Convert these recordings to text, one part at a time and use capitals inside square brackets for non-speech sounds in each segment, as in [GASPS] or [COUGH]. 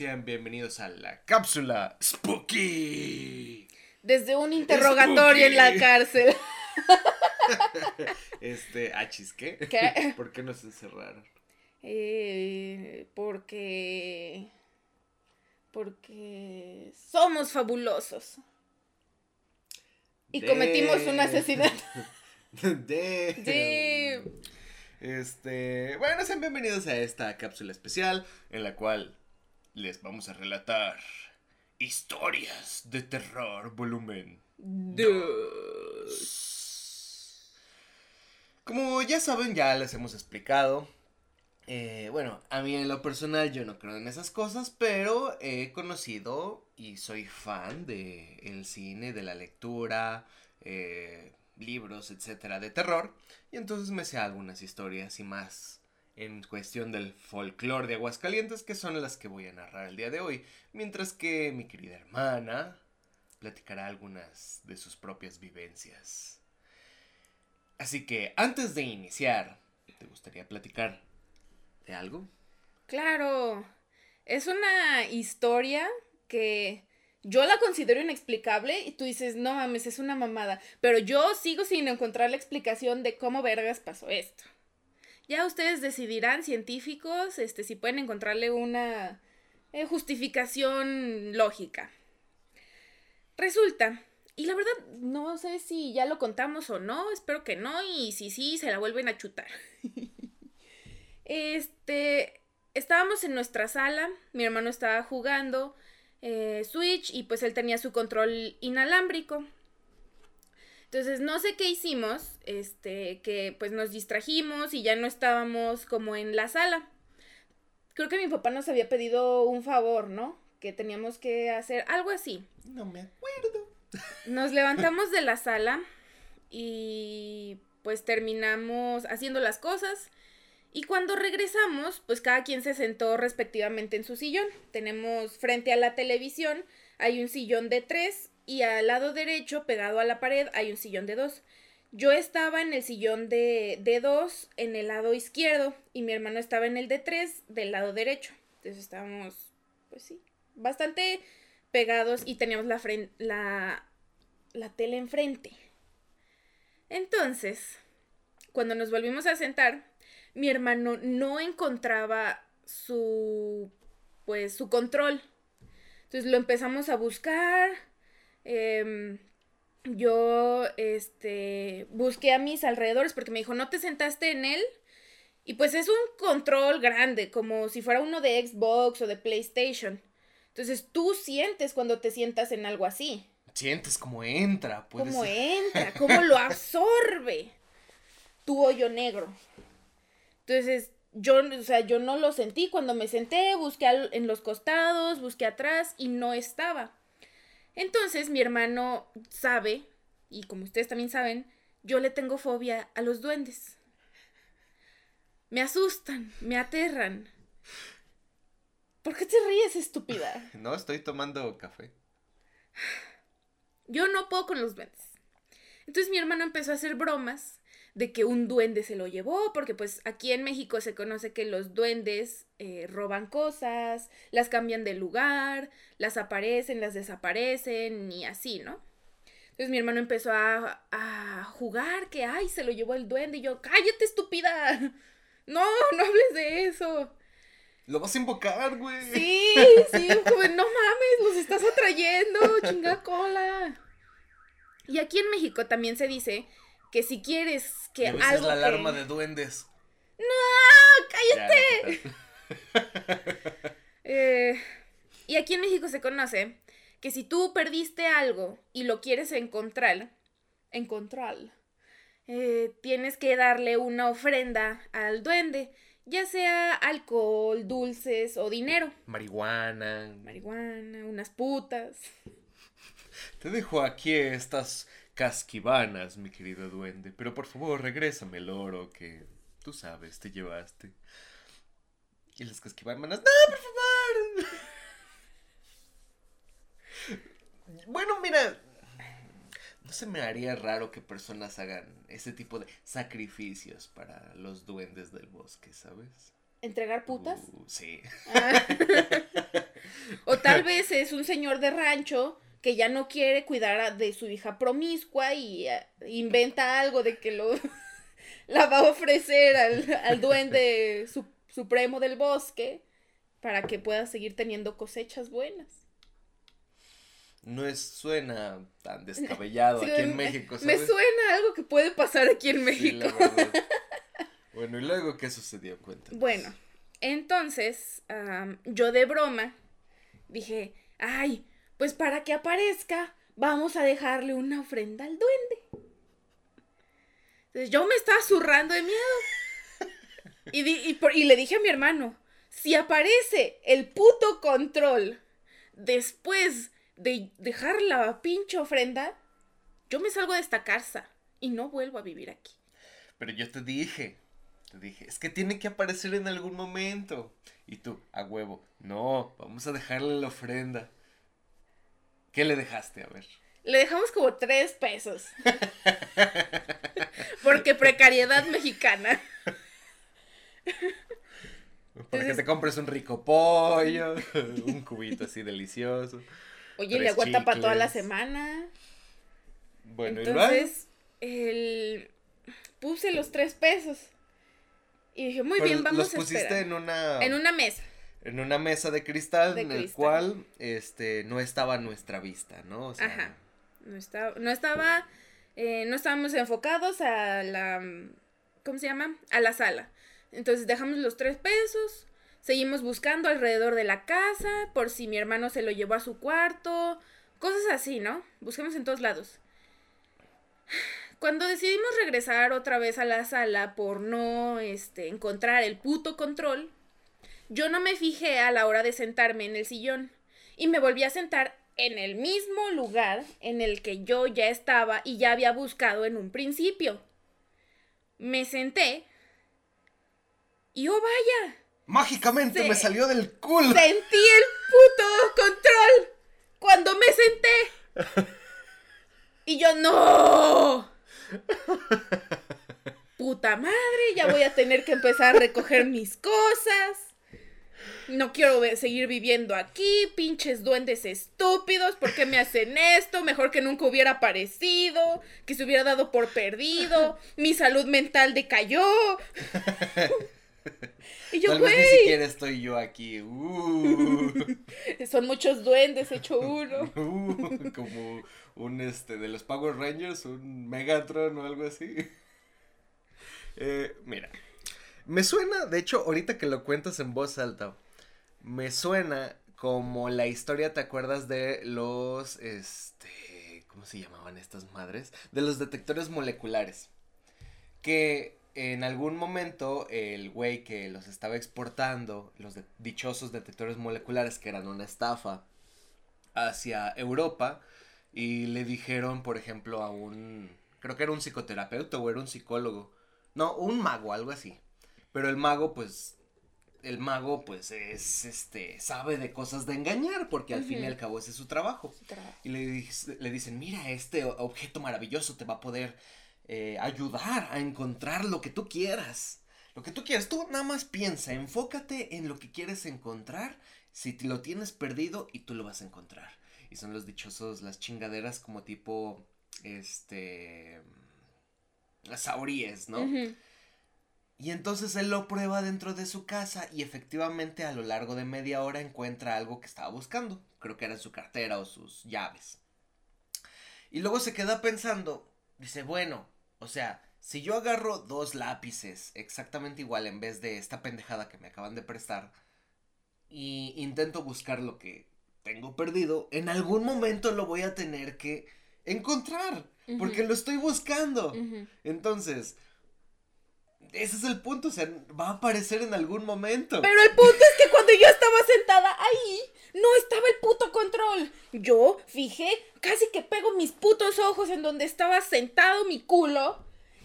sean bienvenidos a la cápsula Spooky. Desde un interrogatorio en la cárcel. [LAUGHS] este, achis, ¿qué? ¿Qué? [LAUGHS] ¿Por qué nos encerraron? Eh, porque. Porque somos fabulosos. Y cometimos un asesinato. [LAUGHS] De. Sí. Este, bueno, sean bienvenidos a esta cápsula especial en la cual les vamos a relatar historias de terror volumen Dos. Como ya saben, ya les hemos explicado. eh, bueno, a mí en lo personal yo no creo en esas cosas, pero he conocido y soy fan de el cine, de la lectura, eh, libros, etcétera, de terror. Y entonces me sé algunas historias y más en cuestión del folclore de Aguascalientes, que son las que voy a narrar el día de hoy. Mientras que mi querida hermana platicará algunas de sus propias vivencias. Así que antes de iniciar, ¿te gustaría platicar de algo? Claro. Es una historia que yo la considero inexplicable y tú dices, no mames, es una mamada. Pero yo sigo sin encontrar la explicación de cómo vergas pasó esto. Ya ustedes decidirán, científicos, este, si pueden encontrarle una eh, justificación lógica. Resulta, y la verdad no sé si ya lo contamos o no, espero que no, y si sí, se la vuelven a chutar. [LAUGHS] este, estábamos en nuestra sala, mi hermano estaba jugando eh, Switch y pues él tenía su control inalámbrico. Entonces no sé qué hicimos, este, que pues nos distrajimos y ya no estábamos como en la sala. Creo que mi papá nos había pedido un favor, ¿no? Que teníamos que hacer algo así. No me acuerdo. [LAUGHS] Nos levantamos de la sala y pues terminamos haciendo las cosas. Y cuando regresamos, pues cada quien se sentó respectivamente en su sillón. Tenemos frente a la televisión, hay un sillón de tres y al lado derecho, pegado a la pared, hay un sillón de dos. Yo estaba en el sillón de, de dos en el lado izquierdo y mi hermano estaba en el de tres del lado derecho. Entonces estábamos, pues sí, bastante pegados y teníamos la, la, la tele enfrente. Entonces, cuando nos volvimos a sentar, mi hermano no encontraba su, pues, su control. Entonces lo empezamos a buscar. Em, yo, este, busqué a mis alrededores porque me dijo, ¿no te sentaste en él? Y pues es un control grande, como si fuera uno de Xbox o de PlayStation. Entonces tú sientes cuando te sientas en algo así. Sientes como entra, puede Cómo ser. [LAUGHS] entra, cómo lo absorbe tu hoyo negro. Entonces, yo, o sea, yo no lo sentí. Cuando me senté, busqué en los costados, busqué atrás y no estaba. Entonces, mi hermano sabe, y como ustedes también saben, yo le tengo fobia a los duendes. Me asustan, me aterran. ¿Por qué te ríes, estúpida? [LAUGHS] No, estoy tomando café. Yo no puedo con los duendes. Entonces mi hermano empezó a hacer bromas de que un duende se lo llevó, porque pues aquí en México se conoce que los duendes eh, roban cosas, las cambian de lugar, las aparecen, las desaparecen y así, ¿no? Entonces mi hermano empezó a, a jugar que, ay, se lo llevó el duende y yo, cállate estúpida. [LAUGHS] No, no hables de eso. Lo vas a invocar, güey. Sí, sí, [LAUGHS] como, no mames, los estás atrayendo, chinga cola. Y aquí en México también se dice que si quieres que algo la que- alarma de duendes. cállate. Ya, [LAUGHS] [LAUGHS] Eh, y aquí en México se conoce que si tú perdiste algo y lo quieres encontrar, encontrar, eh, tienes que darle una ofrenda al duende, ya sea alcohol, dulces o dinero, Marihuana. marihuana, unas putas. Te dejo aquí estas casquivanas, mi querido duende. Pero por favor, regrésame el oro que tú sabes, te llevaste. Y las casquivanas. ¡No, por favor! [LAUGHS] Bueno, mira. No se me haría raro que personas hagan ese tipo de sacrificios para los duendes del bosque, ¿sabes? ¿Entregar putas? Uh, sí. Ah. [LAUGHS] tal vez es un señor de rancho que ya no quiere cuidar de su hija promiscua y eh, inventa algo de que lo [LAUGHS] la va a ofrecer al, duende [LAUGHS] supremo del bosque para que pueda seguir teniendo cosechas buenas. No es, suena tan [LAUGHS] descabellado aquí en México. Me suena algo que puede pasar aquí en México. bueno, ¿y luego qué sucedió? Cuéntanos. Bueno, entonces yo de broma dije, ay, pues para que aparezca, vamos a dejarle una ofrenda al duende. Entonces yo me estaba zurrando de miedo. Y, y, le dije a mi hermano, si aparece el puto control después de dejar la pinche ofrenda, yo me salgo de esta casa y no vuelvo a vivir aquí. Pero yo te dije, te dije, es que tiene que aparecer en algún momento. Y tú, a huevo, no, vamos a dejarle la ofrenda. ¿Qué le dejaste? A ver. Le dejamos como tres pesos. Porque precariedad mexicana. Para que te compres un rico pollo, un cubito así delicioso. Oye, le aguanta para toda la semana. Bueno, Entonces, el... puse los tres pesos. Y dije, muy bien, vamos los pusiste en una... En una mesa en una mesa de cristal en el cual este no estaba nuestra vista, ¿no? Ajá. No estaba, no estaba, eh, no estábamos enfocados a la, ¿cómo se llama? A la sala. Entonces dejamos los tres pesos, seguimos buscando alrededor de la casa por si mi hermano se lo llevó a su cuarto, cosas así, ¿no? Busquemos en todos lados. Cuando decidimos regresar otra vez a la sala por no este, encontrar el puto control, yo no me fijé a la hora de sentarme en el sillón y me volví a sentar en el mismo lugar en el que yo ya estaba y ya había buscado en un principio. Me senté y oh vaya. Mágicamente me salió del culo. Sentí el puto control cuando me senté. Y yo no. [LAUGHS] Puta madre, ya voy a tener que empezar a recoger mis cosas no quiero seguir viviendo aquí, pinches duendes estúpidos, ¿por qué me hacen esto? Mejor que nunca hubiera aparecido, que se hubiera dado por perdido, [LAUGHS] mi salud mental decayó. [LAUGHS] y yo, güey. Ni siquiera estoy yo aquí. Uh. [LAUGHS] Son muchos duendes hecho uno. Uh, como un este de los Power Rangers, un Megatron o algo así. Eh, mira. Me suena, de hecho, ahorita que lo cuentas en voz alta, me suena como la historia, ¿te acuerdas de los, este, ¿cómo se llamaban estas madres? De los detectores moleculares. Que en algún momento el güey que los estaba exportando, los dichosos detectores moleculares que eran una estafa, hacia Europa, y le dijeron, por ejemplo, a un, creo que era un psicoterapeuta o era un psicólogo, no, un mago, algo así. Pero el mago, pues, el mago pues es este sabe de cosas de engañar porque al fin y al cabo ese es su trabajo, y le, le, dicen mira este objeto maravilloso te va a poder eh, ayudar a encontrar lo que tú quieras. Lo que tú quieras. Tú nada más piensa enfócate en lo que quieres encontrar. Si te lo tienes perdido y tú lo vas a encontrar y son los dichosos las chingaderas como tipo este las sauríes no y entonces él lo prueba dentro de su casa y efectivamente a lo largo de media hora encuentra algo que estaba buscando. Creo que era en su cartera o sus llaves. Y luego se queda pensando, dice, bueno, o sea, si yo agarro dos lápices exactamente igual en vez de esta pendejada que me acaban de prestar y intento buscar lo que tengo perdido, en algún momento lo voy a tener que encontrar, porque lo estoy buscando. Entonces, ese es el punto, o sea, va a aparecer en algún momento. Pero el punto es que cuando yo estaba sentada ahí, no estaba el puto control. Yo fijé, casi que pego mis putos ojos en donde estaba sentado mi culo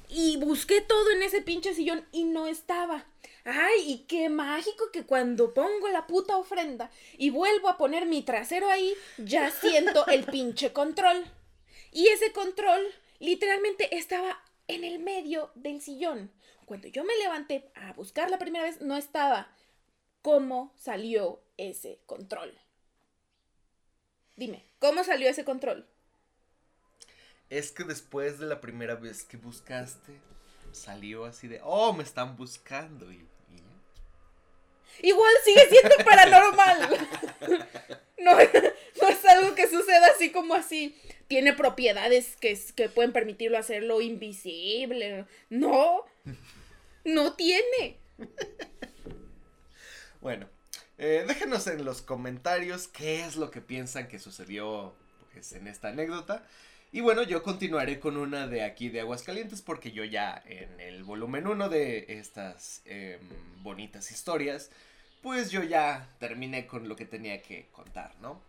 y busqué todo en ese pinche sillón y no estaba. Ay, y qué mágico que cuando pongo la puta ofrenda y vuelvo a poner mi trasero ahí, ya siento el pinche control. Y ese control literalmente estaba en el medio del sillón. Cuando yo me levanté a buscar la primera vez, no estaba. ¿Cómo salió ese control? Dime, ¿cómo salió ese control? Es que después de la primera vez que buscaste, salió así de, oh, me están buscando. Y, Igual sigue siendo [LAUGHS] paranormal. no, no es algo que suceda así como así. Tiene propiedades que, que pueden permitirlo hacerlo invisible. No, no tiene. Bueno, eh, déjenos en los comentarios qué es lo que piensan que sucedió pues, en esta anécdota. Y bueno, yo continuaré con una de aquí de Aguascalientes porque yo ya en el volumen 1 de estas em, bonitas historias, pues yo ya terminé con lo que tenía que contar, ¿no?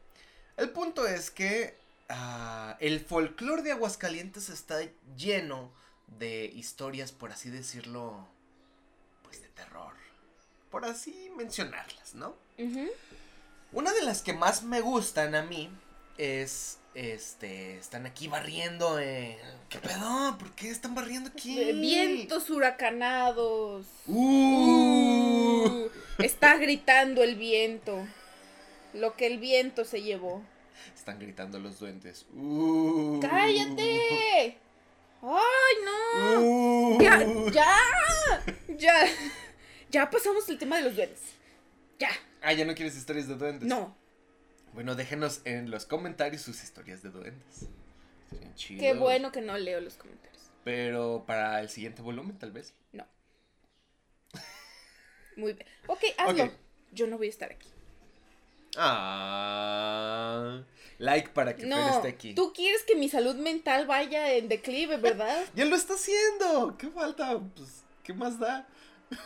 El punto es que ah, el folclore de Aguascalientes está lleno de historias, por así decirlo, pues de terror. Por así mencionarlas, ¿no? Una de las que más me gustan a mí es este, están aquí barriendo. Eh. ¿Qué pedo? ¿Por qué están barriendo aquí? Vientos huracanados. Uh. está gritando el viento. Lo que el viento se llevó. Están gritando los duendes. Uh. ¡Cállate! ¡Ay, no! Uh. Ya, ya, ya. Ya pasamos el tema de los duendes. Ya. Ah, ¿ya no quieres historias de duendes? No. Bueno, déjenos en los comentarios sus historias de duendes. Qué bueno que no leo los comentarios. Pero para el siguiente volumen, tal vez. No. Muy bien. Ok, hazlo. Yo no voy a estar aquí. Ah, like para que no, esté aquí. Tú quieres que mi salud mental vaya en declive, ¿verdad? [LAUGHS] ya lo está haciendo. ¿Qué falta? Pues, ¿qué más da?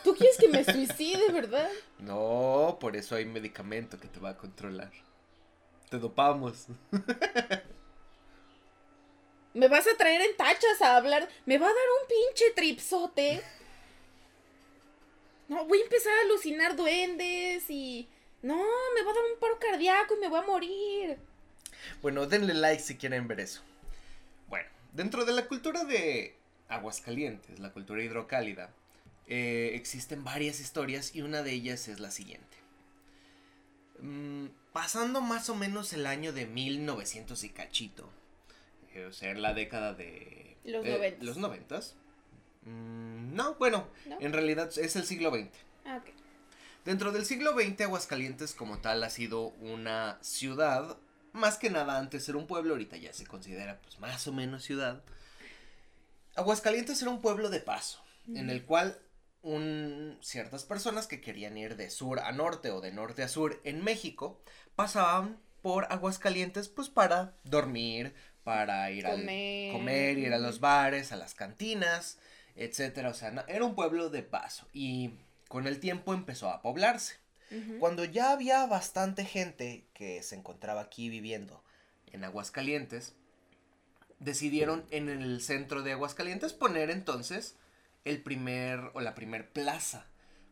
Tú quieres que me suicide, ¿verdad? [LAUGHS] No, por eso hay medicamento que te va a controlar. Te dopamos. [LAUGHS] Me vas a traer en tachas a hablar. Me va a dar un pinche tripsote. No, voy a empezar a alucinar duendes y. No, me va a dar un paro cardíaco y me voy a morir. Bueno, denle like si quieren ver eso. Bueno, dentro de la cultura de Aguascalientes, la cultura hidrocálida, eh, existen varias historias y una de ellas es la siguiente. Mm, pasando más o menos el año de 1900 y cachito, eh, o sea, en la década de... Los eh, Los noventas. Mm, no, bueno, en realidad es el siglo XX. Ah, Dentro del siglo XX, Aguascalientes como tal ha sido una ciudad, más que nada antes era un pueblo, ahorita ya se considera pues más o menos ciudad. Aguascalientes era un pueblo de paso, en el cual un, ciertas personas que querían ir de sur a norte o de norte a sur en México pasaban por Aguascalientes pues para dormir, para ir a comer, ir a los bares, a las cantinas, etcétera, o sea, era un pueblo de paso. Y con el tiempo empezó a poblarse. Cuando ya había bastante gente que se encontraba aquí viviendo en Aguascalientes, decidieron en el centro de Aguascalientes poner entonces el primer o la primer plaza,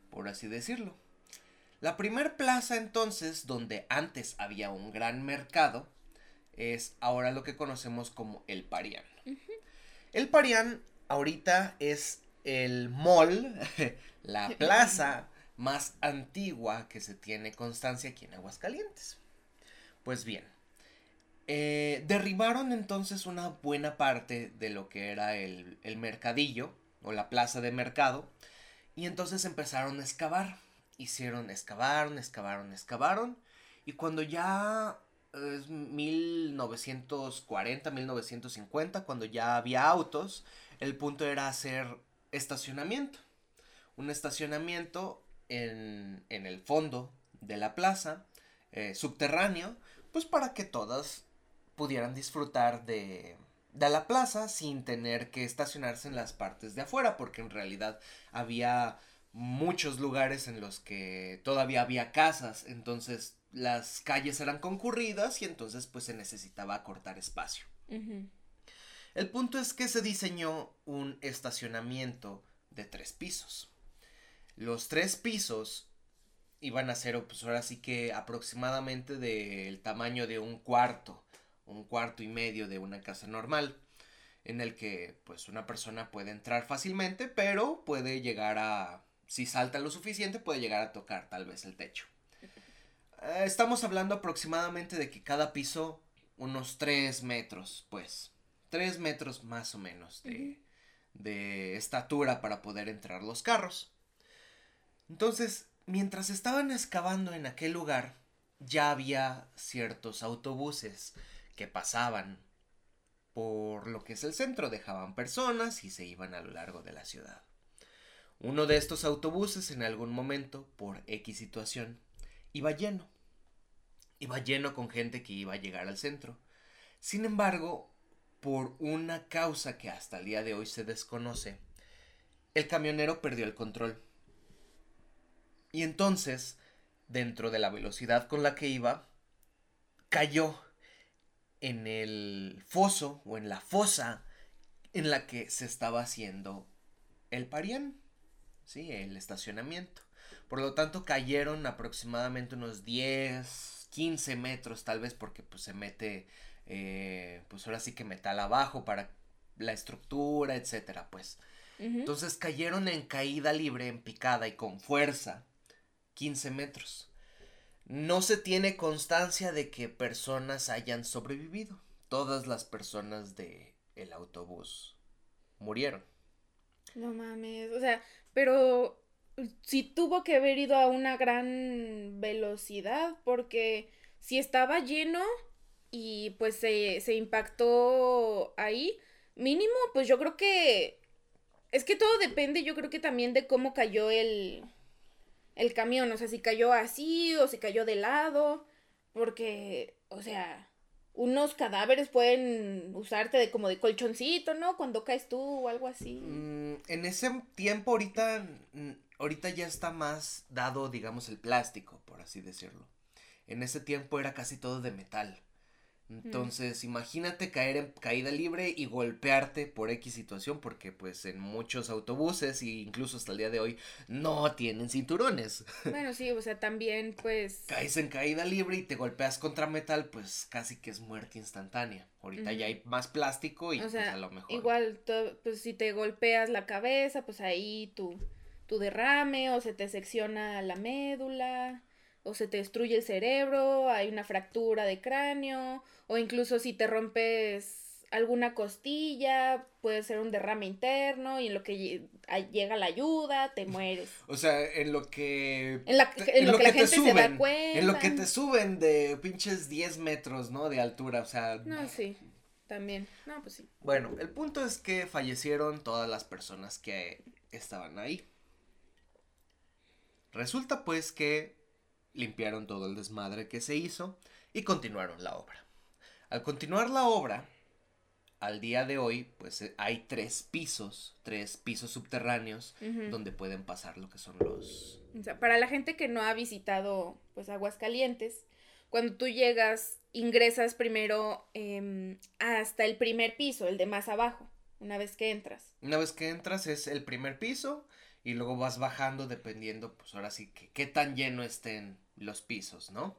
por así decirlo. La primer plaza entonces, donde antes había un gran mercado, es ahora lo que conocemos como el Parián. El Parián ahorita es el mall, [LAUGHS] la plaza más antigua que se tiene constancia aquí en Aguascalientes. Pues bien, eh, derribaron entonces una buena parte de lo que era el, el mercadillo o la plaza de mercado. Y entonces empezaron a excavar. Hicieron, excavaron, excavaron, excavaron. Y cuando ya es 1940, 1950, cuando ya había autos, el punto era hacer estacionamiento. Un estacionamiento en, en el fondo de la plaza, eh, subterráneo, pues para que todas pudieran disfrutar de, de la plaza sin tener que estacionarse en las partes de afuera, porque en realidad había muchos lugares en los que todavía había casas, entonces las calles eran concurridas y entonces pues se necesitaba cortar espacio. El punto es que se diseñó un estacionamiento de tres pisos. Los tres pisos iban a ser pues ahora sí que aproximadamente del tamaño de un cuarto un cuarto y medio de una casa normal, en el que pues una persona puede entrar fácilmente, pero puede llegar a, si salta lo suficiente, puede llegar a tocar tal vez el techo. Eh, estamos hablando aproximadamente de que cada piso unos 3 metros, pues. 3 metros más o menos de, de estatura para poder entrar los carros. Entonces, mientras estaban excavando en aquel lugar, ya había ciertos autobuses que pasaban por lo que es el centro, dejaban personas y se iban a lo largo de la ciudad. Uno de estos autobuses en algún momento, por X situación, iba lleno. Iba lleno con gente que iba a llegar al centro. Sin embargo, por una causa que hasta el día de hoy se desconoce, el camionero perdió el control. Y entonces, dentro de la velocidad con la que iba, cayó en el foso o en la fosa en la que se estaba haciendo el parián, ¿sí? El estacionamiento. Por lo tanto, cayeron aproximadamente unos 10, 15 metros tal vez porque pues se mete, eh, pues ahora sí que metal abajo para la estructura, etcétera, pues. Entonces cayeron en caída libre, en picada y con fuerza, 15 metros. No se tiene constancia de que personas hayan sobrevivido. Todas las personas de el autobús murieron. No mames, o sea, pero si tuvo que haber ido a una gran velocidad porque si estaba lleno y pues se, se impactó ahí, mínimo, pues yo creo que es que todo depende, yo creo que también de cómo cayó el, el camión, o sea, si cayó así o si cayó de lado, porque, o sea, unos cadáveres pueden usarte de como de colchoncito, ¿no? Cuando caes tú o algo así. Mm, en ese tiempo ahorita, mm, ahorita ya está más dado, digamos, el plástico, por así decirlo. En ese tiempo era casi todo de metal. Mm. Entonces, imagínate caer en caída libre y golpearte por X situación, porque pues en muchos autobuses e incluso hasta el día de hoy no tienen cinturones. [LAUGHS] Bueno, sí, o sea, también pues... Caes en caída libre y te golpeas contra metal, pues casi que es muerte instantánea. Ahorita ya hay más plástico y pues a lo mejor... Igual, pues si te golpeas la cabeza, pues ahí tu, tu derrame o se te secciona la médula o se te destruye el cerebro, hay una fractura de cráneo, o incluso si te rompes alguna costilla, puede ser un derrame interno y en lo que llega la ayuda, te mueres. [LAUGHS] O sea, en lo que... En, lo, que, la gente se da cuenta. En lo que te suben de pinches 10 metros, ¿no? De altura, o sea... No, sí, también. No, pues sí. Bueno, el punto es que fallecieron todas las personas que estaban ahí. Resulta pues que limpiaron todo el desmadre que se hizo y continuaron la obra. Al continuar la obra, al día de hoy, pues eh, hay tres pisos, tres pisos subterráneos donde pueden pasar lo que son los... O sea, para la gente que no ha visitado, pues, Aguascalientes, cuando tú llegas, ingresas primero em, hasta el primer piso, el de más abajo, una vez que entras. Una vez que entras es el primer piso y luego vas bajando dependiendo, pues ahora sí, que qué tan lleno estén los pisos, ¿no?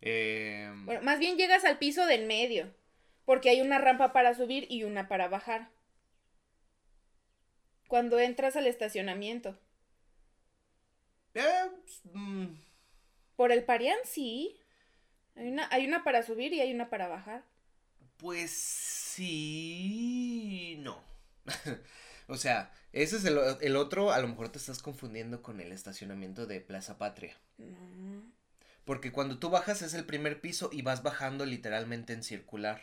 Em, bueno, más bien llegas al piso del medio, porque hay una rampa para subir y una para bajar. Cuando entras al estacionamiento. Eh, mm. Por el Parián, sí. Hay una, hay una para subir y hay una para bajar. Pues sí. No. [LAUGHS] o sea, ese es el, el, otro. A lo mejor te estás confundiendo con el estacionamiento de Plaza Patria. No. Porque cuando tú bajas es el primer piso y vas bajando literalmente en circular.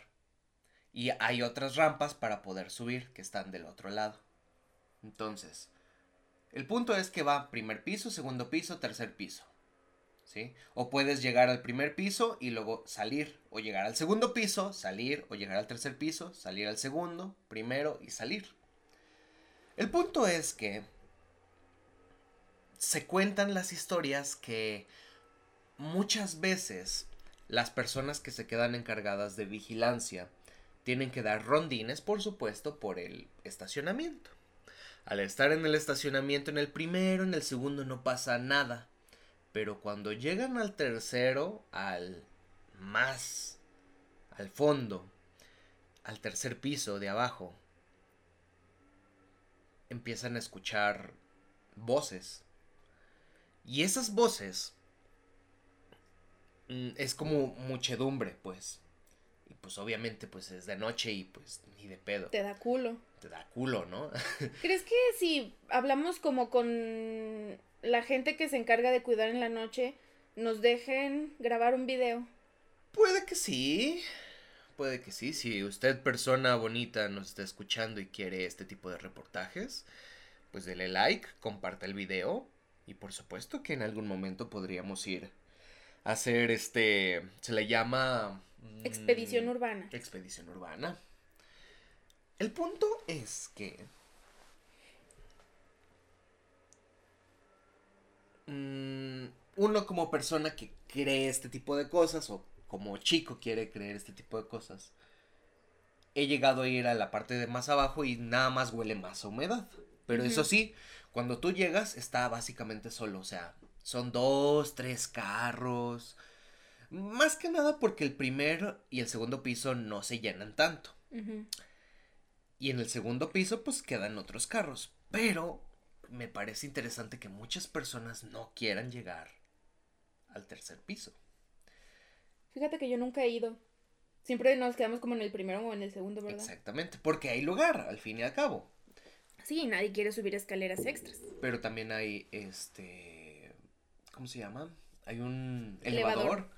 Y hay otras rampas para poder subir que están del otro lado. Entonces, el punto es que va primer piso, segundo piso, tercer piso. ¿Sí? O puedes llegar al primer piso y luego salir. O llegar al segundo piso, salir. O llegar al tercer piso, salir al segundo, primero y salir. El punto es que se cuentan las historias que muchas veces las personas que se quedan encargadas de vigilancia tienen que dar rondines, por supuesto, por el estacionamiento. Al estar en el estacionamiento en el primero, en el segundo no pasa nada. Pero cuando llegan al tercero, al más, al fondo, al tercer piso de abajo, empiezan a escuchar voces. Y esas voces mm, es como muchedumbre, pues. Y pues obviamente pues es de noche y pues ni de pedo. Te da culo. Te da culo, ¿no? [LAUGHS] ¿Crees que si hablamos como con la gente que se encarga de cuidar en la noche, nos dejen grabar un video? Puede que sí. Puede que sí. Si usted, persona bonita, nos está escuchando y quiere este tipo de reportajes, pues dele like, comparta el video. Y por supuesto que en algún momento podríamos ir a hacer este. Se le llama. mm, expedición urbana. Expedición urbana. El punto es que. Mm, uno como persona que cree este tipo de cosas o como chico quiere creer este tipo de cosas, he llegado a ir a la parte de más abajo y nada más huele más a humedad. Pero eso sí, cuando tú llegas está básicamente solo, o sea, son dos, tres carros. Más que nada porque el primer y el segundo piso no se llenan tanto. Y en el segundo piso pues quedan otros carros. Pero me parece interesante que muchas personas no quieran llegar al tercer piso. Fíjate que yo nunca he ido. Siempre nos quedamos como en el primero o en el segundo, ¿verdad? Exactamente, porque hay lugar, al fin y al cabo. Sí, nadie quiere subir escaleras extras. Pero también hay este. ¿Cómo se llama? Hay un Elevador. elevador.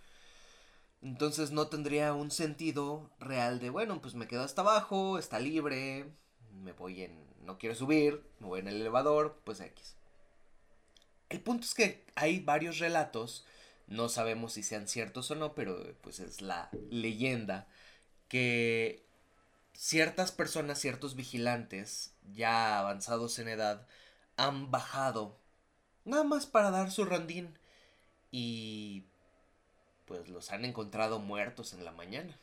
Entonces no tendría un sentido real de, bueno, pues me quedo hasta abajo, está libre, me voy en. No quiero subir, me voy en el elevador, pues X. El punto es que hay varios relatos, no sabemos si sean ciertos o no, pero pues es la leyenda, que ciertas personas, ciertos vigilantes, ya avanzados en edad, han bajado, nada más para dar su rondín, y pues los han encontrado muertos en la mañana,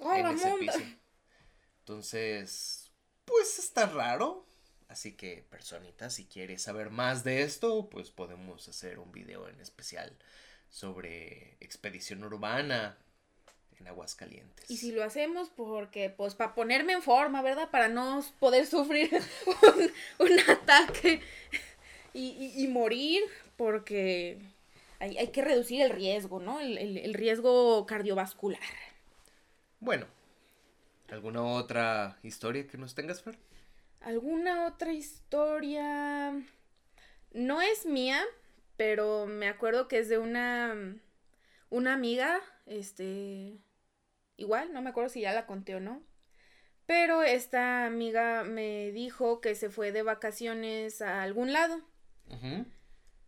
¡Ay, en ese piso. Entonces, pues está raro. Así que, personita, si quieres saber más de esto, pues podemos hacer un video en especial sobre expedición urbana en Aguascalientes. Y si lo hacemos porque, pues, para ponerme en forma, ¿verdad? Para no poder sufrir [LAUGHS] un, un ataque y, y- y morir, porque hay, hay que reducir el riesgo, ¿no? El, el- el riesgo cardiovascular. Bueno, ¿alguna otra historia que nos tengas, Fer? ¿Alguna otra historia? No es mía, pero me acuerdo que es de una, una amiga, este, igual, no me acuerdo si ya la conté o no. Pero esta amiga me dijo que se fue de vacaciones a algún lado.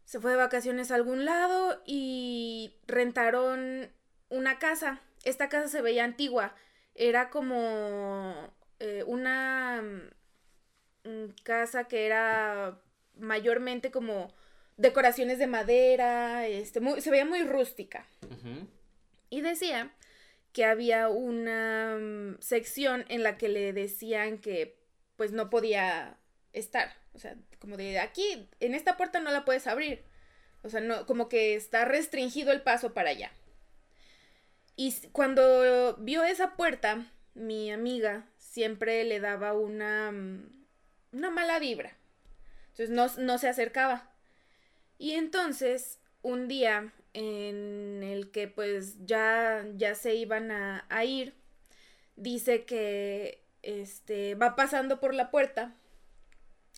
Se fue de vacaciones a algún lado y rentaron una casa. Esta casa se veía antigua. Era como eh, una casa que era mayormente como decoraciones de madera, este, muy- se veía muy rústica. Y decía que había una mm, sección en la que le decían que pues no podía estar. O sea, como de aquí, en esta puerta no la puedes abrir. O sea, no, como que está restringido el paso para allá. Y cuando vio esa puerta, mi amiga siempre le daba una, mm, una mala vibra. Entonces no, no se acercaba. Y entonces, un día en el que pues ya, ya se iban a, ir, dice que este, va pasando por la puerta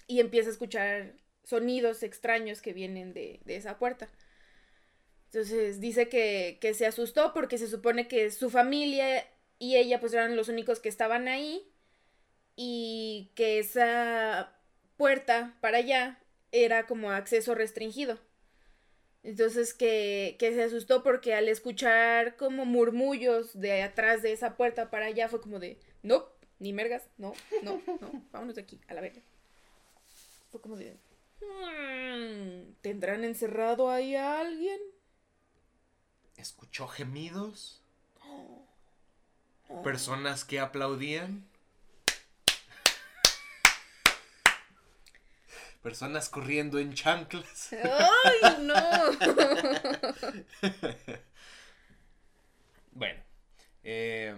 y empieza a escuchar sonidos extraños que vienen de, de esa puerta. Entonces dice que, que se asustó porque se supone que su familia y ella pues eran los únicos que estaban ahí y que esa puerta para allá era como acceso restringido. Entonces que, que se asustó porque al escuchar como murmullos de atrás de esa puerta para allá fue como de, no, ni mergas, no, no, no, [LAUGHS] vámonos de aquí, a la verga. Fue como de, "Mm, ¿tendrán encerrado ahí a alguien? ¿Escuchó gemidos? [GASPS] ¿Personas que aplaudían? ¿Personas corriendo en chanclas? [LAUGHS] ¡Ay, no! [LAUGHS] Bueno, eh,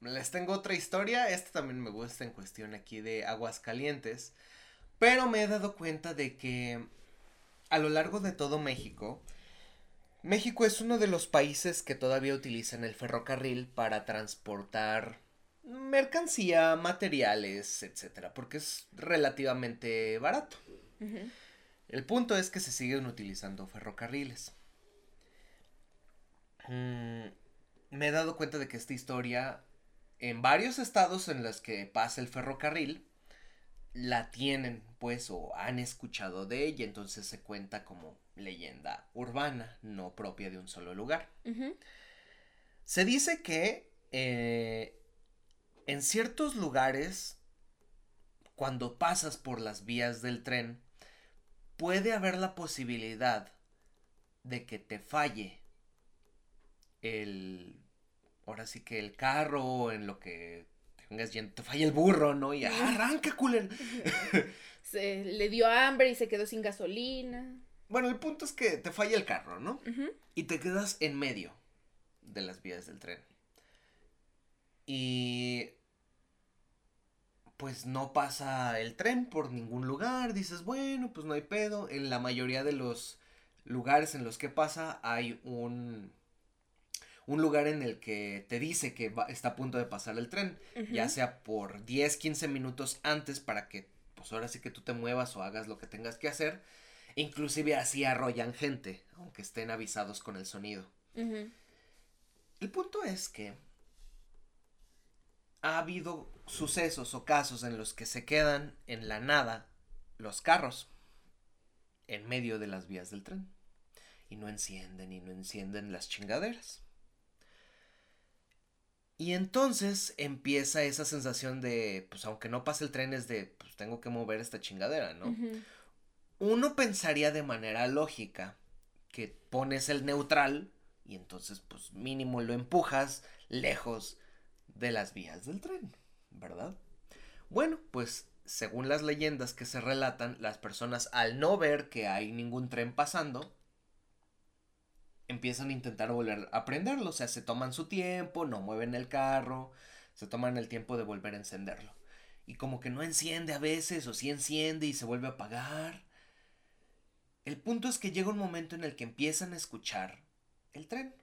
les tengo otra historia. Esta también me gusta en cuestión aquí de aguas calientes. Pero me he dado cuenta de que a lo largo de todo México México es uno de los países que todavía utilizan el ferrocarril para transportar mercancía, materiales, etcétera, porque es relativamente barato. El punto es que se siguen utilizando ferrocarriles. Mm, me he dado cuenta de que esta historia, en varios estados en los que pasa el ferrocarril, la tienen, pues, o han escuchado de ella, entonces se cuenta como leyenda urbana, no propia de un solo lugar. Se dice que eh, en ciertos lugares, cuando pasas por las vías del tren, puede haber la posibilidad de que te falle el ahora sí que el carro en lo que tengas yendo, te falla el burro, ¿no? Y arranca, culero. [LAUGHS] se le dio hambre y se quedó sin gasolina. Bueno, el punto es que te falla el carro, ¿no? Y te quedas en medio de las vías del tren. Y pues no pasa el tren por ningún lugar, dices, bueno, pues no hay pedo. En la mayoría de los lugares en los que pasa hay un un lugar en el que te dice que está a punto de pasar el tren, ya sea por 10, 15 minutos antes para que pues ahora sí que tú te muevas o hagas lo que tengas que hacer. Inclusive así arrollan gente, aunque estén avisados con el sonido. El punto es que ha habido sucesos o casos en los que se quedan en la nada los carros en medio de las vías del tren. Y no encienden y no encienden las chingaderas. Y entonces empieza esa sensación de, pues aunque no pase el tren, es de, pues tengo que mover esta chingadera, ¿no? Uno pensaría de manera lógica que pones el neutral y entonces, pues mínimo lo empujas lejos de las vías del tren, ¿verdad? Bueno, pues según las leyendas que se relatan, las personas al no ver que hay ningún tren pasando, empiezan a intentar volver a prenderlo. O sea, se toman su tiempo, no mueven el carro, se toman el tiempo de volver a encenderlo. Y como que no enciende a veces, o sí enciende y se vuelve a apagar. El punto es que llega un momento en el que empiezan a escuchar el tren.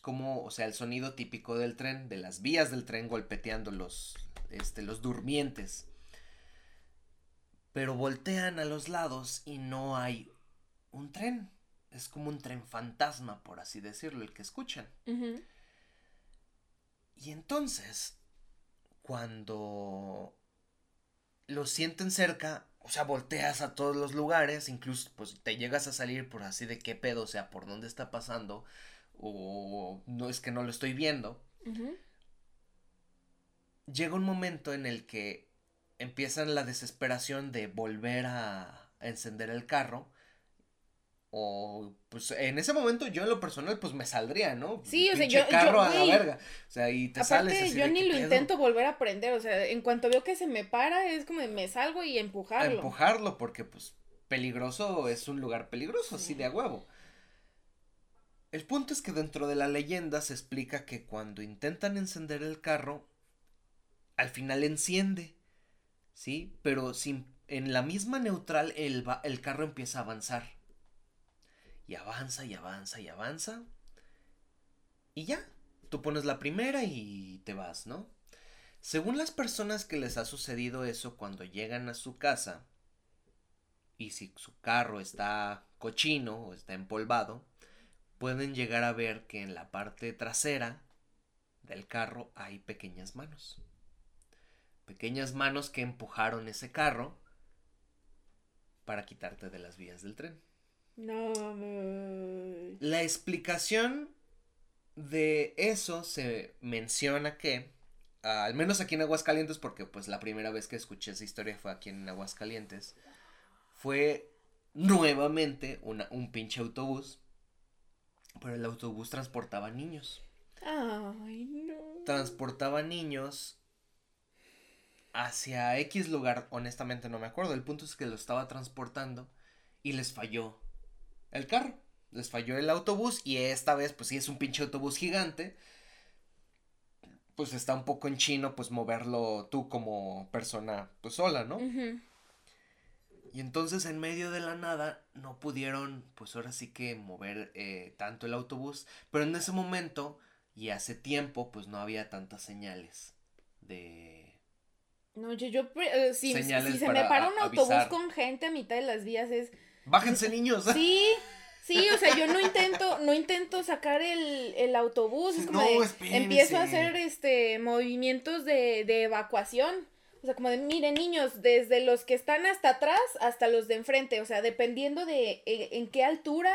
Como, o sea, el sonido típico del tren, de las vías del tren golpeteando los, este, los durmientes. Pero voltean a los lados y no hay un tren es como un tren fantasma, por así decirlo, el que escuchan. Y entonces, cuando lo sienten cerca, o sea, volteas a todos los lugares, incluso pues te llegas a salir por así de qué pedo, o sea, por dónde está pasando, o no es que no lo estoy viendo. Llega un momento en el que empiezan la desesperación de volver a encender el carro o, pues, en ese momento yo en lo personal, pues, me saldría, ¿no? Sí, o sea, yo, carro a la verga. O sea, y te sales yo ni lo intento volver a aprender, o sea, en cuanto veo que se me para, es como de me salgo y empujarlo. empujarlo, porque, pues, peligroso es un lugar peligroso, así de a huevo. El punto es que dentro de la leyenda se explica que cuando intentan encender el carro, al final enciende, ¿sí? Pero sin, en la misma neutral el, el carro empieza a avanzar y avanza y avanza y avanza. Y ya, tú pones la primera y te vas, ¿no? Según las personas que les ha sucedido eso cuando llegan a su casa, y si su carro está cochino o está empolvado, pueden llegar a ver que en la parte trasera del carro hay pequeñas manos. Pequeñas manos que empujaron ese carro para quitarte de las vías del tren. No. La explicación de eso se menciona que, al menos aquí en Aguascalientes, porque pues la primera vez que escuché esa historia fue aquí en Aguascalientes, fue nuevamente un pinche autobús, pero el autobús transportaba niños. Ay, no. Transportaba niños hacia X lugar, honestamente no me acuerdo. El punto es que lo estaba transportando y les falló el carro. Les falló el autobús y esta vez, pues sí es un pinche autobús gigante. Pues está un poco en chino, pues moverlo tú como persona, pues sola, ¿no? Y entonces en medio de la nada no pudieron, pues ahora sí que mover eh, tanto el autobús, pero en ese momento y hace tiempo pues no había tantas señales de... No, yo, yo, eh, si, si, se me para un autobús con gente a mitad de las vías es... Bájense niños. Sí, [LAUGHS] sí, o sea, yo no intento, no intento sacar el, el autobús, es como no, de, empiezo a hacer este movimientos de, de evacuación. O sea, como de, miren niños, desde los que están hasta atrás hasta los de enfrente, o sea, dependiendo de e, en, qué altura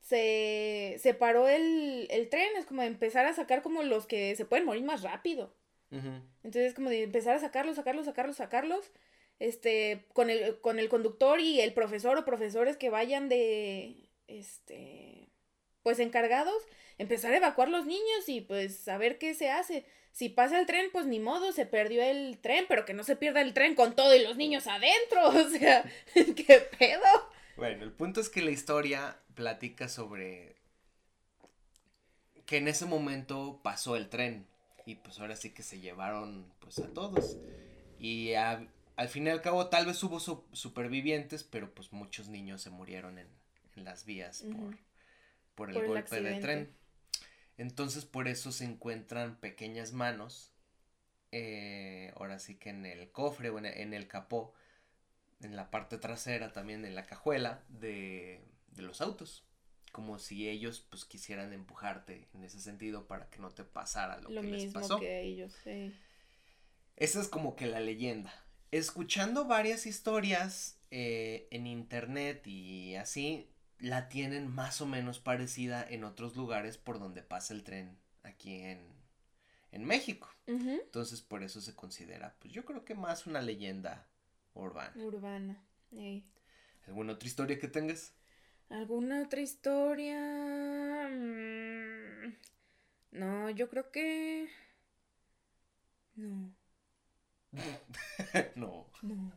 se, se paró el, el, tren, es como de empezar a sacar como los que se pueden morir más rápido. Entonces, como de empezar a sacarlos, sacarlos, sacarlos, sacarlos, este, con el, con el conductor y el profesor o profesores que vayan de, este, pues encargados, empezar a evacuar los niños y pues a ver qué se hace. Si pasa el tren, pues ni modo, se perdió el tren, pero que no se pierda el tren con todo y los niños adentro. [LAUGHS] O sea, [LAUGHS] ¿qué pedo? Bueno, el punto es que la historia platica sobre que en ese momento pasó el tren y pues ahora sí que se llevaron pues a todos. Y al fin y al cabo tal vez hubo supervivientes, pero pues muchos niños se murieron en, las vías por, por el golpe de tren. Entonces por eso se encuentran pequeñas manos, eh, ahora sí que en el cofre o en el, capó, en la parte trasera también, en la cajuela de, los autos. Como si ellos pues quisieran empujarte en ese sentido para que no te pasara lo, que les pasó. que ellos, sí. Esa es como que la leyenda. Escuchando varias historias eh, en internet y así, la tienen más o menos parecida en otros lugares por donde pasa el tren aquí en, en México. Entonces por eso se considera, pues yo creo que más una leyenda urbana. Urbana. ¿Alguna otra historia que tengas? ¿Alguna otra historia? Mm, no, yo creo que... No. [LAUGHS] no. No.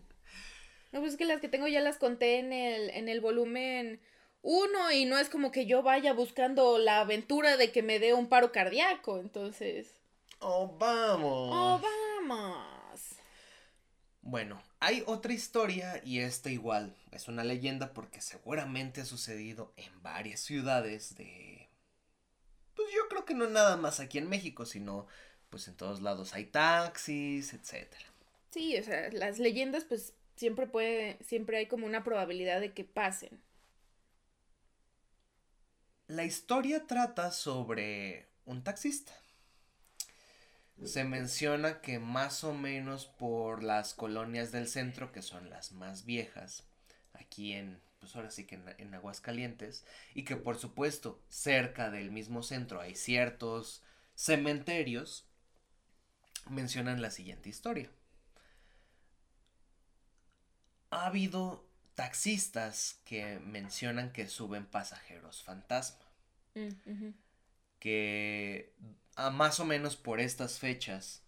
No, pues es que las que tengo ya las conté en el, en el volumen uno y no es como que yo vaya buscando la aventura de que me dé un paro cardíaco, entonces. Oh, vamos. Oh, vamos. Bueno, hay otra historia y esta igual es una leyenda porque seguramente ha sucedido en varias ciudades de... Pues yo creo que no nada más aquí en México, sino pues en todos lados hay taxis, etcétera. Sí, o sea, las leyendas pues siempre puede, siempre hay como una probabilidad de que pasen. La historia trata sobre un taxista. Se menciona que más o menos por las colonias del centro, que son las más viejas, aquí en, pues ahora sí que en, Aguascalientes, y que por supuesto cerca del mismo centro hay ciertos cementerios, mencionan la siguiente historia. Ha habido taxistas que mencionan que suben pasajeros fantasma. Mm, que a más o menos por estas fechas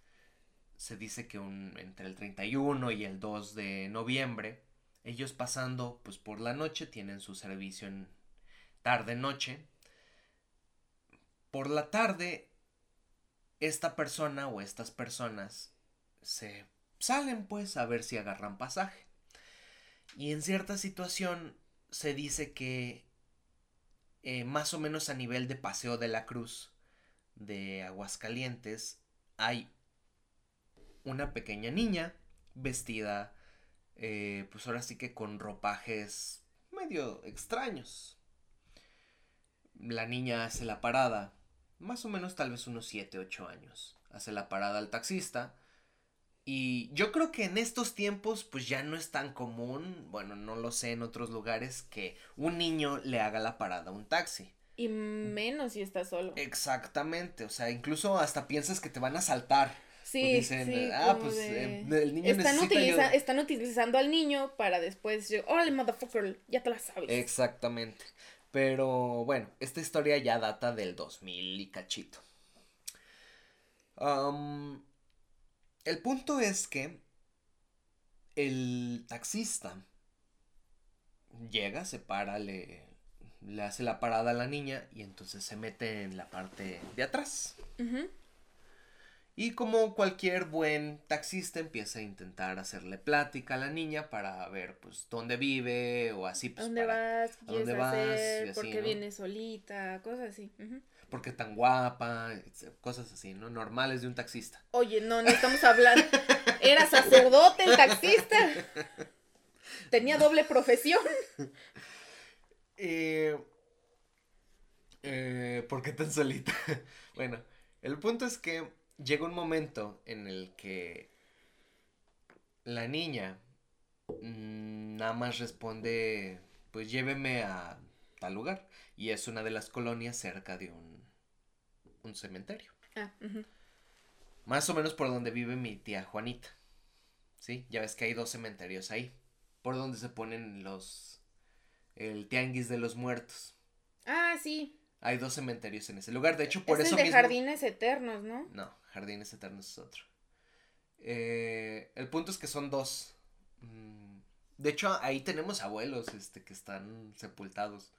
se dice que un, entre el 31 y el 2 de noviembre, ellos pasando pues por la noche tienen su servicio en tarde noche. Por la tarde esta persona o estas personas se salen pues a ver si agarran pasaje. Y en cierta situación se dice que eh, más o menos a nivel de Paseo de la Cruz de Aguascalientes hay una pequeña niña vestida eh, pues ahora sí que con ropajes medio extraños. La niña hace la parada, más o menos tal vez unos 7, 8 años. Hace la parada al taxista y yo creo que en estos tiempos pues ya no es tan común, bueno, no lo sé en otros lugares, que un niño le haga la parada a un taxi. Y menos si está solo. Exactamente, o sea, incluso hasta piensas que te van a saltar. Sí, dicen, sí, ah, pues eh, el niño están, están utilizando al niño para después, órale, motherfucker, ya te la sabes. Exactamente. Pero bueno, esta historia ya data del 2000 y cachito. Um, el punto es que el taxista llega, se para, le, le hace la parada a la niña y entonces se mete en la parte de atrás. Y como cualquier buen taxista empieza a intentar hacerle plática a la niña para ver pues dónde vive o así pues ¿Dónde para- vas? ¿Qué ¿a dónde vas? hacer? Y ¿Por qué ¿no? vienes solita? Cosas así. Por qué tan guapa, cosas así, ¿no? Normales de un taxista. Oye, no, no estamos hablando. Era sacerdote el taxista. Tenía doble profesión. [LAUGHS] Eh, eh, ¿Por qué tan solita? [LAUGHS] bueno, el punto es que llega un momento en el que la niña mm, nada más responde, pues lléveme a tal lugar. Y es una de las colonias cerca de un, un cementerio. Ah. Más o menos por donde vive mi tía Juanita. ¿Sí? Ya ves que hay dos cementerios ahí. Por donde se ponen los... El tianguis de los muertos. Ah, sí. Hay dos cementerios en ese lugar. De hecho, por es eso el de mismo. jardines eternos, ¿no? No, Jardines Eternos es otro. Eh, el punto es que son dos. Mm, De hecho, ahí tenemos abuelos este, que están sepultados.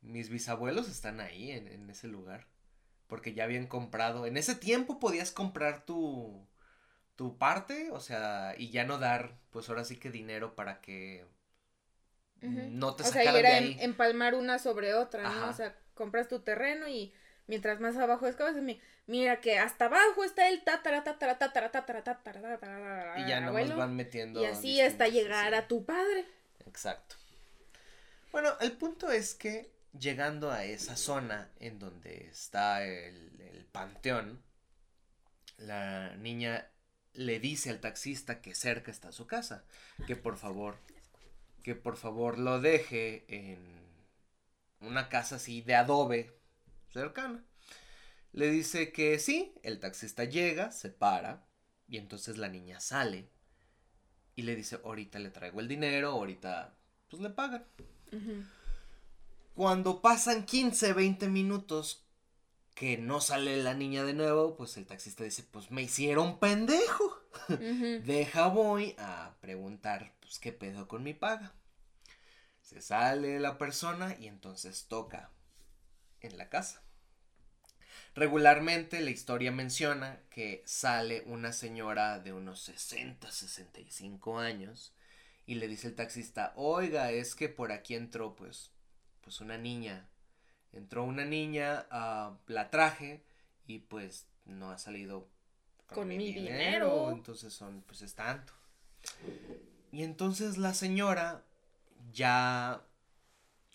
Mis bisabuelos están ahí, en, en ese lugar. Porque ya habían comprado. En ese tiempo podías comprar tu. tu parte. O sea, y ya no dar, pues ahora sí que dinero para que. Ujú. No te o sea, y sacaran de era em- ahí. empalmar una sobre otra, ¿no? Ajá. O sea, compras tu terreno y mientras más abajo excavas, mi- mira que hasta abajo está el tatara, tatara, tatara, tatara, tatara, tatara, Y ya nomás van metiendo. Y así hasta llegar a tu padre. Exacto. Bueno, el punto es que llegando a esa zona en donde está el, el panteón, la niña le dice al taxista que cerca está su casa, que por favor, que por favor lo deje en una casa así de adobe cercana. Le dice que sí, el taxista llega, se para y entonces la niña sale y le dice, ahorita le traigo el dinero, ahorita pues le pagan. Cuando pasan 15, 20 minutos que no sale la niña de nuevo, pues el taxista dice, pues me hicieron pendejo. [LAUGHS] Deja voy a preguntar, pues qué pedo con mi paga. Se sale la persona y entonces toca en la casa. Regularmente la historia menciona que sale una señora de unos 60, 65 años y le dice el taxista, oiga, es que por aquí entró pues, pues una niña. Entró una niña, la traje y pues no ha salido Con mi dinero. Entonces son, pues es tanto. Y entonces la señora, ya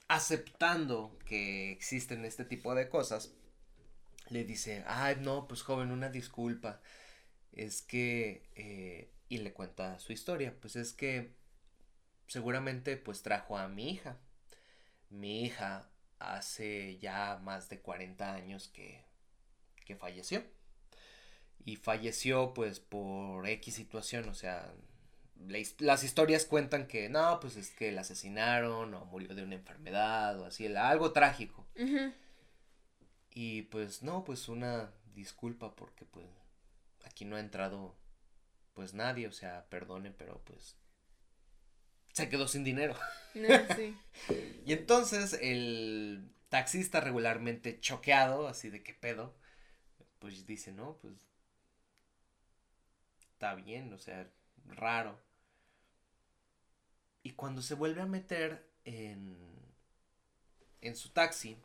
aceptando que existen este tipo de cosas, le dice, ay, no, pues joven, una disculpa. Es que, eh, y le cuenta su historia, pues es que seguramente pues trajo a mi hija. Mi hija hace ya más de 40 años que, que falleció. Y falleció pues por X situación, o sea, las historias cuentan que no, pues es que la asesinaron o murió de una enfermedad o así, algo trágico. Y pues no, pues una disculpa porque pues aquí no ha entrado pues nadie, o sea, perdone, pero pues se quedó sin dinero. No, sí. [LAUGHS] Y entonces el taxista regularmente choqueado, así de qué pedo, pues dice, no, pues está bien, o sea, raro. Y cuando se vuelve a meter en, en su taxi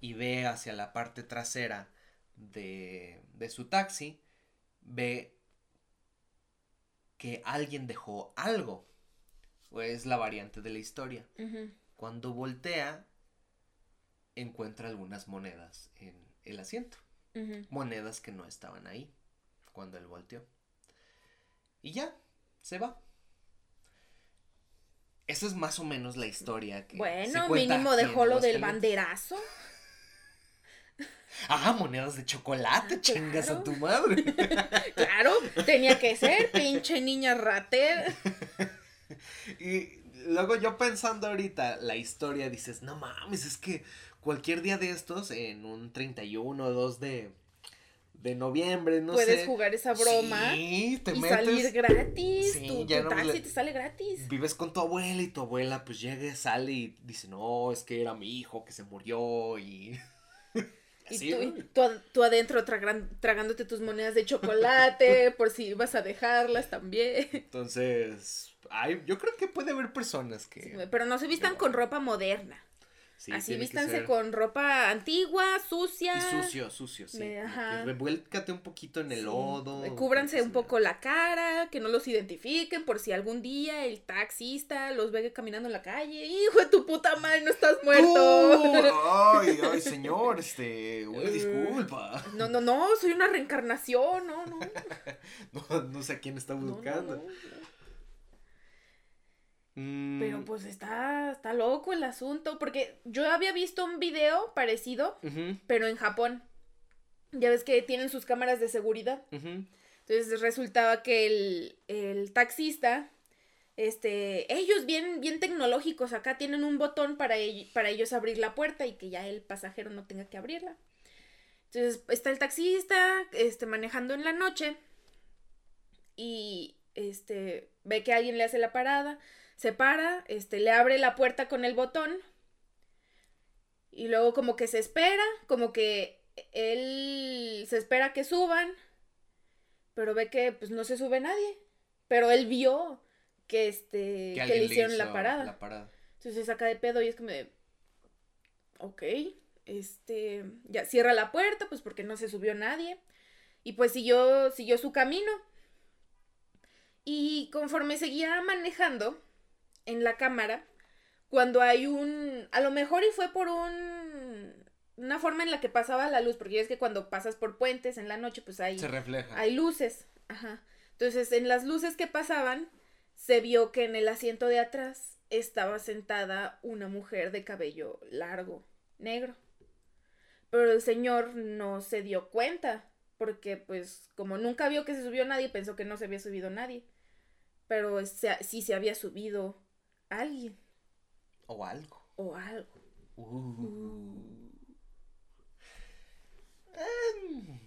y ve hacia la parte trasera de, de su taxi, ve que alguien dejó algo. Es la variante de la historia. Cuando voltea, encuentra algunas monedas en el asiento. Monedas que no estaban ahí cuando él volteó. Y ya, se va. Esa es más o menos la historia que Bueno, mínimo dejó lo del banderazo. Ah, monedas de chocolate, Ah, chingas a tu madre. [LAUGHS] Claro, tenía que ser, pinche niña ratera. [LAUGHS] Y luego yo pensando ahorita la historia, dices, no mames, es que cualquier día de estos, en un 31 o 2 de, de noviembre, no Puedes sé. jugar esa broma Sí, te y metes. salir gratis. Sí, tu ya tu no taxi le- te sale gratis. Vives con tu abuela y tu abuela pues llega, sale y dice, no, es que era mi hijo que se murió y... [LAUGHS] Y tú, adentro tragándote tus monedas de chocolate [LAUGHS] por si vas a dejarlas también. Entonces, hay, yo creo que puede haber personas que... pero no se vistan con ropa moderna. Así vístanse con ropa antigua, sucia. Y sucio, sucio, sí. Ajá. Revuélcate un poquito en el lodo. Eh, cúbranse un poco la cara, que no los identifiquen por si algún día el taxista los ve caminando en la calle. Hijo de tu puta madre, no estás muerto. ay, [LAUGHS] ay, señor, este, una eh, disculpa. No, no, no, soy una reencarnación, no, no. [LAUGHS] no, no sé a quién está buscando. Pero mm. pues está, está loco el asunto, porque yo había visto un video parecido, pero en Japón. Ya ves que tienen sus cámaras de seguridad. Entonces resultaba que el, el, taxista, este, ellos bien, bien tecnológicos acá tienen un botón para, para ellos abrir la puerta y que ya el pasajero no tenga que abrirla. Entonces está el taxista, este, manejando en la noche y, este, ve que alguien le hace la parada se para, este, le abre la puerta con el botón y luego como que se espera, como que él se espera que suban, pero ve que pues no se sube nadie, pero él vio que este que, le hicieron la, parada. la parada. Entonces se saca de pedo y es como de ok, este ya cierra la puerta pues porque no se subió nadie y pues siguió siguió su camino. Y conforme seguía manejando, en la cámara cuando hay un, a lo mejor y fue por un, una forma en la que pasaba la luz, porque es que cuando pasas por puentes en la noche, pues hay, se refleja. Hay luces, ajá. Entonces, en las luces que pasaban, se vio que en el asiento de atrás estaba sentada una mujer de cabello largo, negro. Pero el señor no se dio cuenta, porque pues como nunca vio que se subió nadie, pensó que no se había subido nadie. Pero sí se había subido alguien. O algo. O algo. Uh. Em,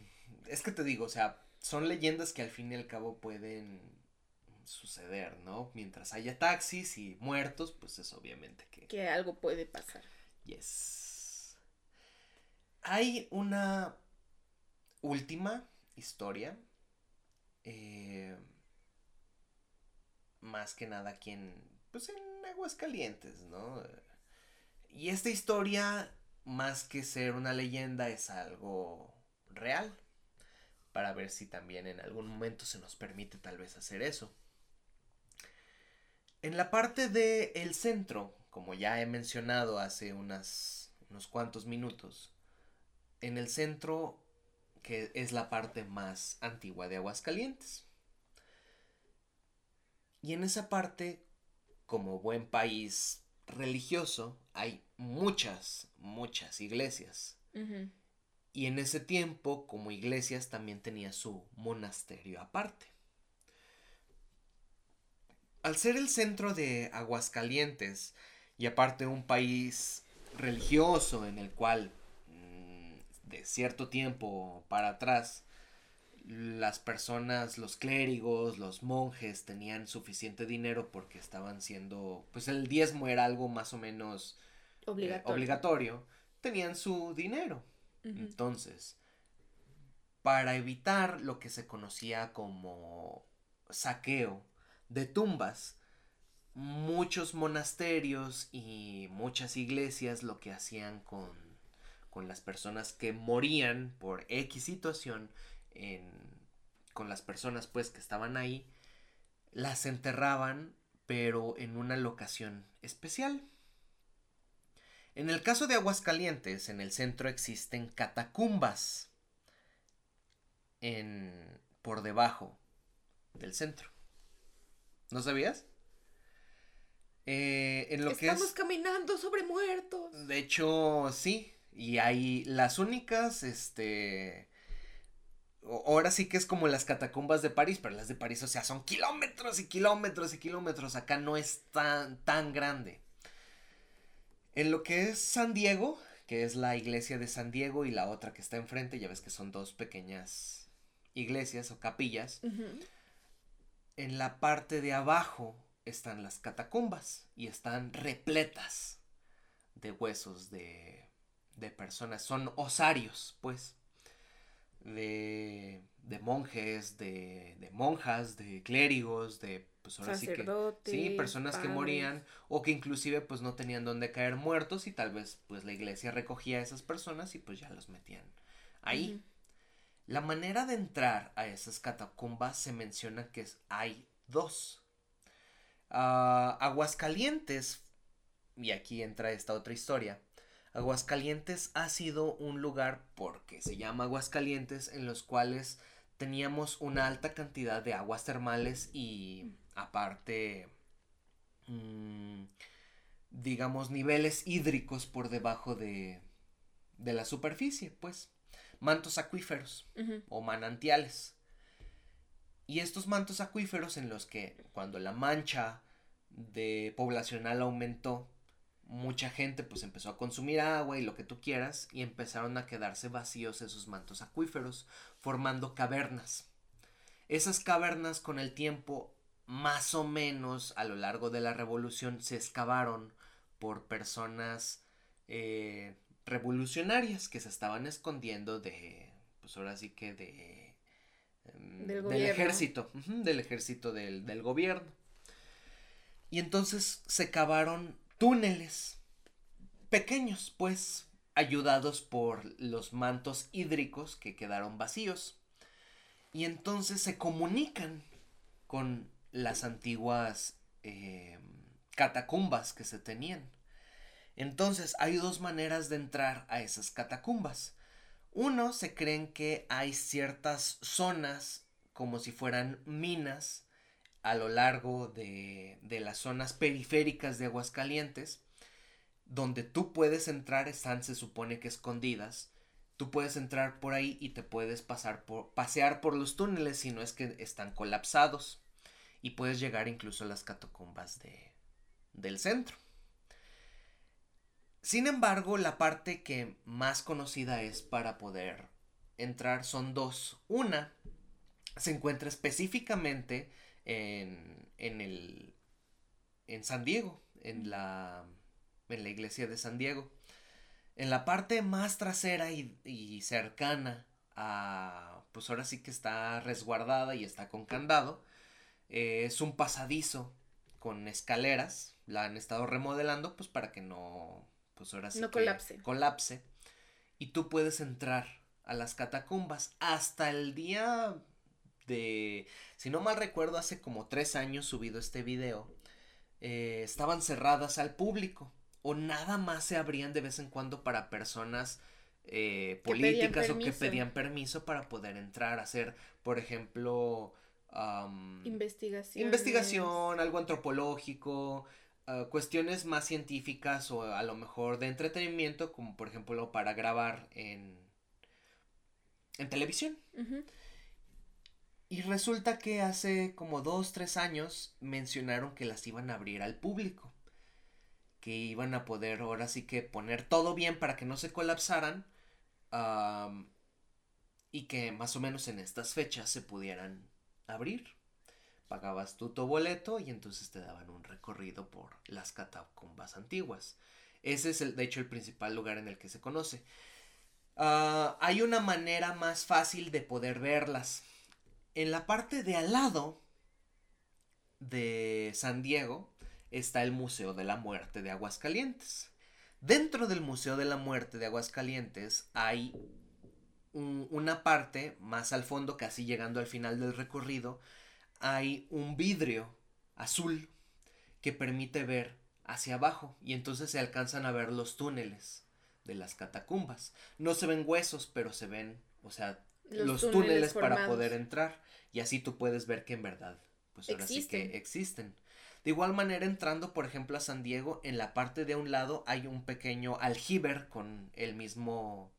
es que te digo, o sea, son leyendas que al fin y al cabo pueden suceder, ¿no? Mientras haya taxis y muertos, pues es obviamente que... Que algo puede pasar. Yes. Hay una última historia. Eh, más que nada quien pues en Aguascalientes, ¿no? Y esta historia, más que ser una leyenda, es algo real. Para ver si también en algún momento se nos permite tal vez hacer eso. En la parte del el centro, como ya he mencionado hace unas, unos cuantos minutos, en el centro, que es la parte más antigua de Aguascalientes. Y en esa parte como buen país religioso, hay muchas, muchas iglesias. Y en ese tiempo, como iglesias, también tenía su monasterio aparte. Al ser el centro de Aguascalientes, y aparte un país religioso en el cual mm, de cierto tiempo para atrás las personas, los clérigos, los monjes tenían suficiente dinero porque estaban siendo, pues el diezmo era algo más o menos eh, obligatorio, tenían su dinero. Entonces, para evitar lo que se conocía como saqueo de tumbas, muchos monasterios y muchas iglesias lo que hacían con, con las personas que morían por X situación con las personas pues que estaban ahí, las enterraban pero en una locación especial. En el caso de Aguascalientes, en el centro existen catacumbas en, por debajo del centro. ¿No sabías? Eh, en lo Estamos caminando sobre muertos. De hecho, sí. Y hay las únicas, este, ahora sí que es como las catacumbas de París, pero las de París, o sea, son kilómetros y kilómetros y kilómetros. Acá no es tan, tan grande. En lo que es San Diego, que es la iglesia de San Diego y la otra que está enfrente, ya ves que son dos pequeñas iglesias o capillas. En la parte de abajo están las catacumbas y están repletas de huesos de, de personas, son osarios, pues, de, de monjes, de, de monjas, de clérigos, de pues ahora sí que sí, personas que morían o que inclusive pues no tenían dónde caer muertos y tal vez pues la iglesia recogía a esas personas y pues ya los metían ahí. La manera de entrar a esas catacumbas se menciona que hay dos. Ah, Aguascalientes, y aquí entra esta otra historia. Aguascalientes ha sido un lugar, porque se llama Aguascalientes, en los cuales teníamos una alta cantidad de aguas termales y aparte, mm, digamos, niveles hídricos por debajo de, de la superficie, pues, mantos acuíferos o manantiales. Y estos mantos acuíferos en los que cuando la mancha de poblacional aumentó, mucha gente pues empezó a consumir agua y lo que tú quieras y empezaron a quedarse vacíos esos mantos acuíferos, formando cavernas. Esas cavernas con el tiempo más o menos a lo largo de la revolución se excavaron por personas eh, revolucionarias que se estaban escondiendo de, pues ahora sí que de... Em, del, ejército, del ejército del, del gobierno. Y entonces se cavaron túneles pequeños, pues, ayudados por los mantos hídricos que quedaron vacíos. Y entonces se comunican con las antiguas eh, catacumbas que se tenían. Entonces hay dos maneras de entrar a esas catacumbas. Uno, se creen que hay ciertas zonas como si fueran minas a lo largo de, de las zonas periféricas de Aguascalientes, donde tú puedes entrar, están se supone que escondidas, tú puedes entrar por ahí y te puedes pasar por, pasear por los túneles si no es que están colapsados y puedes llegar incluso a las catacumbas de, del centro. Sin embargo, la parte que más conocida es para poder entrar son dos. Una se encuentra específicamente en, en, el, en San Diego, en la, en la iglesia de San Diego. En la parte más trasera y, y cercana a, pues ahora sí que está resguardada y está con candado, eh, es un pasadizo con escaleras. La han estado remodelando pues para que no, pues ahora sí no colapse. colapse. Y tú puedes entrar a las catacumbas hasta el día de, si no mal recuerdo, hace como tres años subido este video, eh, estaban cerradas al público o nada más se abrían de vez en cuando para personas eh, políticas o que pedían permiso para poder entrar a hacer, por ejemplo, investigación. Investigación, algo antropológico, ah, cuestiones más científicas o a lo mejor de entretenimiento, como por ejemplo para grabar en, en televisión. Y resulta que hace como dos, tres años mencionaron que las iban a abrir al público. Que iban a poder ahora sí que poner todo bien para que no se colapsaran. y que más o menos en estas fechas se pudieran abrir. Pagabas tu boleto y entonces te daban un recorrido por las catacumbas antiguas. Ese es el, de hecho el principal lugar en el que se conoce. Ah, hay una manera más fácil de poder verlas. En la parte de al lado de San Diego está el Museo de la Muerte de Aguascalientes. Dentro del Museo de la Muerte de Aguascalientes hay una parte más al fondo, casi llegando al final del recorrido, hay un vidrio azul que permite ver hacia abajo y entonces se alcanzan a ver los túneles de las catacumbas. No se ven huesos, pero se ven, o sea, los, túneles, para poder entrar y así tú puedes ver que en verdad, pues ahora sí que existen. De igual manera, entrando, por ejemplo, a San Diego, en la parte de un lado hay un pequeño aljiber con el mismo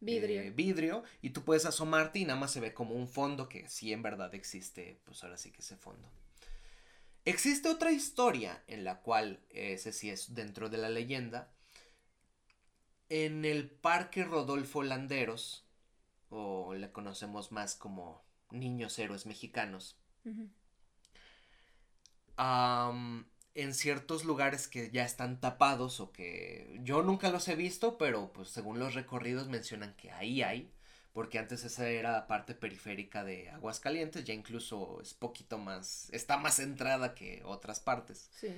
vidrio. Eh, vidrio y tú puedes asomarte y nada más se ve como un fondo que sí en verdad existe, pues ahora sí que ese fondo. Existe otra historia en la cual, ese sí es dentro de la leyenda, en el Parque Rodolfo Landeros, o le conocemos más como Niños Héroes Mexicanos, en ciertos lugares que ya están tapados o que yo nunca los he visto, pero pues según los recorridos mencionan que ahí hay, porque antes esa era parte periférica de Aguascalientes, ya incluso es poquito más, está más centrada que otras partes. Sí.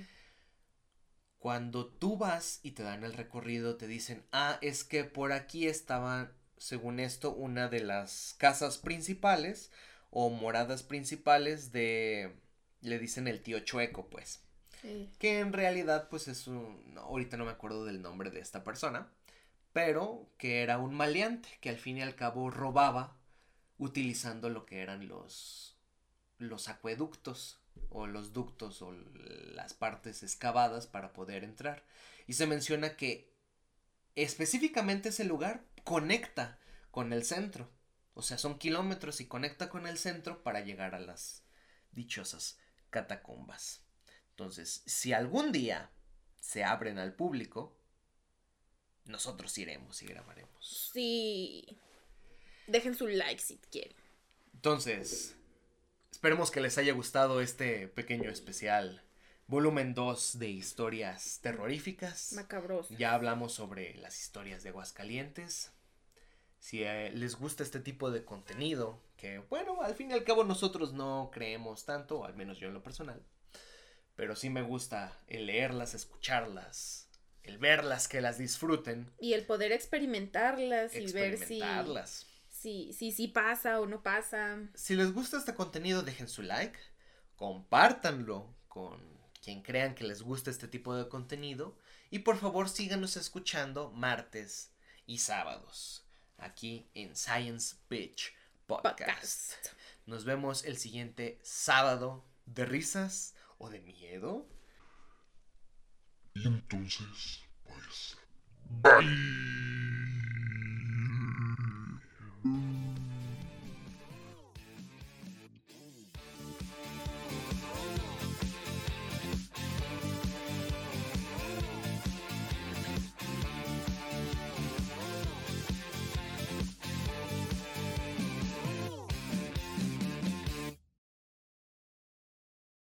Cuando tú vas y te dan el recorrido, te dicen, ah, es que por aquí estaba, según esto, una de las casas principales o moradas principales de, le dicen el tío Chueco, pues. Que en realidad, pues es un. ahorita no me acuerdo del nombre de esta persona. Pero que era un maleante que al fin y al cabo robaba utilizando lo que eran los. los acueductos o los ductos o las partes excavadas para poder entrar. Y se menciona que específicamente ese lugar conecta con el centro. O sea, son kilómetros y conecta con el centro para llegar a las dichosas catacumbas. Entonces, si algún día se abren al público, nosotros iremos y grabaremos. Sí. Dejen su like si quieren. Entonces, esperemos que les haya gustado este pequeño especial. Volumen 2 de historias terroríficas. Macabros. Ya hablamos sobre las historias de Aguascalientes. Si eh, les gusta este tipo de contenido, que bueno, al fin y al cabo nosotros no creemos tanto, al menos yo en lo personal pero sí me gusta el leerlas, escucharlas, el verlas, que las disfruten. Y el poder experimentarlas, y ver si, si, si, si pasa o no pasa. Si les gusta este contenido, dejen su like, compártanlo con quien crean que les gusta este tipo de contenido y por favor síganos escuchando martes y sábados aquí en Science Bitch Podcast. Nos vemos el siguiente sábado de risas o de miedo. Y entonces, pues... Bye.